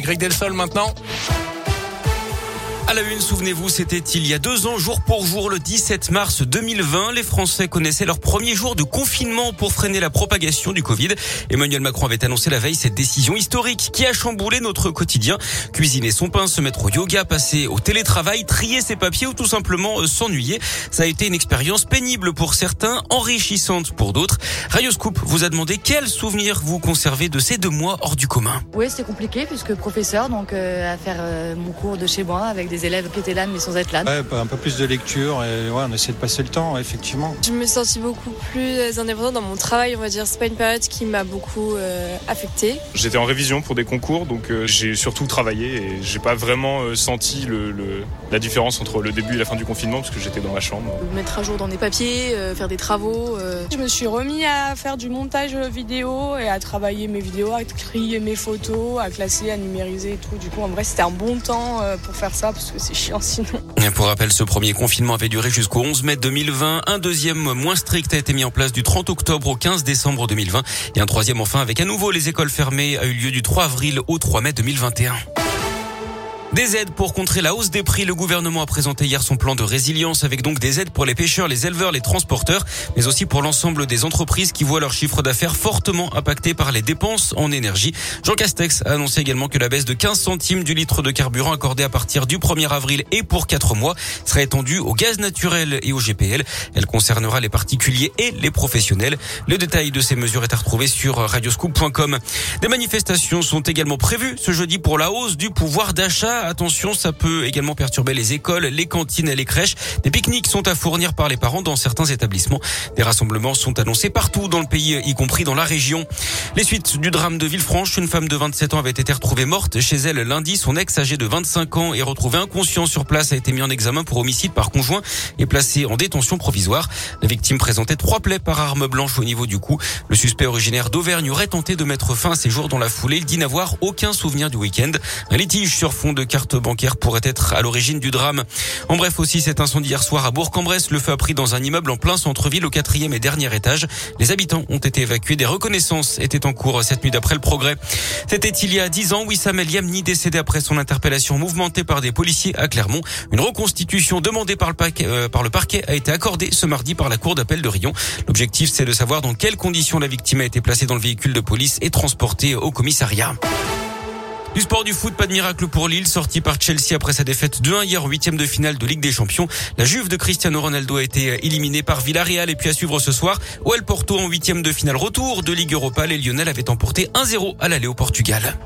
Greg Delsol maintenant. À la une, souvenez-vous, c'était il y a deux ans, jour pour jour, le 17 mars 2020. Les Français connaissaient leur premier jour de confinement pour freiner la propagation du Covid. Emmanuel Macron avait annoncé la veille cette décision historique qui a chamboulé notre quotidien. Cuisiner son pain, se mettre au yoga, passer au télétravail, trier ses papiers ou tout simplement euh, s'ennuyer. Ça a été une expérience pénible pour certains, enrichissante pour d'autres. Radioscoop vous a demandé quels souvenirs vous conservez de ces deux mois hors du commun. Oui, c'était compliqué puisque professeur, donc euh, à faire euh, mon cours de chez moi avec des élèves qui étaient là mais sans être là. Ouais, un peu plus de lecture et ouais, on essaie de passer le temps, effectivement. Je me sens beaucoup plus indépendante dans mon travail, on va dire. C'est pas une période qui m'a beaucoup euh, affectée. J'étais en révision pour des concours, donc euh, j'ai surtout travaillé et j'ai pas vraiment euh, senti le, le, la différence entre le début et la fin du confinement parce que j'étais dans ma chambre. Mettre à jour dans des papiers, euh, faire des travaux. euh. Je me suis remis à faire du montage vidéo et à travailler mes vidéos, à trier mes photos, à classer, à numériser et tout. Du coup, en vrai, c'était un bon temps euh, pour faire ça parce que c'est chiant sinon. Pour rappel, ce premier confinement avait duré jusqu'au 11 mai 2020. Un deuxième moins strict a été mis en place du 30 octobre au 15 décembre 2020. Et un troisième enfin avec à nouveau les écoles fermées a eu lieu du 3 avril au 3 mai 2021. Des aides pour contrer la hausse des prix. Le gouvernement a présenté hier son plan de résilience avec donc des aides pour les pêcheurs, les éleveurs, les transporteurs, mais aussi pour l'ensemble des entreprises qui voient leur chiffre d'affaires fortement impacté par les dépenses en énergie. Jean Castex a annoncé également que la baisse de 15 centimes du litre de carburant accordée à partir du 1er avril et pour 4 mois sera étendue au gaz naturel et au GPL. Elle concernera les particuliers et les professionnels. Le détail de ces mesures est à retrouver sur radioscoop.com. Des manifestations sont également prévues ce jeudi pour la hausse du pouvoir d'achat attention, ça peut également perturber les écoles, les cantines et les crèches. Des pique-niques sont à fournir par les parents dans certains établissements. Des rassemblements sont annoncés partout dans le pays, y compris dans la région. Les suites du drame de Villefranche, une femme de 27 ans avait été retrouvée morte chez elle lundi. Son ex âgé de 25 ans est retrouvé inconscient sur place, a été mis en examen pour homicide par conjoint et placé en détention provisoire. La victime présentait trois plaies par arme blanche au niveau du cou. Le suspect originaire d'Auvergne aurait tenté de mettre fin à ses jours dans la foulée. Il dit n'avoir aucun souvenir du week-end. Un litige sur fond de carte bancaire pourrait être à l'origine du drame. En bref aussi, cet incendie hier soir à Bourg-en-Bresse. Le feu a pris dans un immeuble en plein centre-ville au quatrième et dernier étage. Les habitants ont été évacués. Des reconnaissances étaient en cours cette nuit d'après le progrès. C'était il y a dix ans. Wissam El Yamni décédé après son interpellation mouvementée par des policiers à Clermont. Une reconstitution demandée par le, euh, par le parquet a été accordée ce mardi par la cour d'appel de Rion. L'objectif, c'est de savoir dans quelles conditions la victime a été placée dans le véhicule de police et transportée au commissariat. Du sport du foot, pas de miracle pour Lille, sorti par Chelsea après sa défaite 2-1 hier, huitième de finale de Ligue des Champions. La Juve de Cristiano Ronaldo a été éliminée par Villarreal et puis à suivre ce soir, OL Porto en huitième de finale retour de Ligue Europa. Les Lyonnais avaient emporté 1-0 à l'aller au Portugal.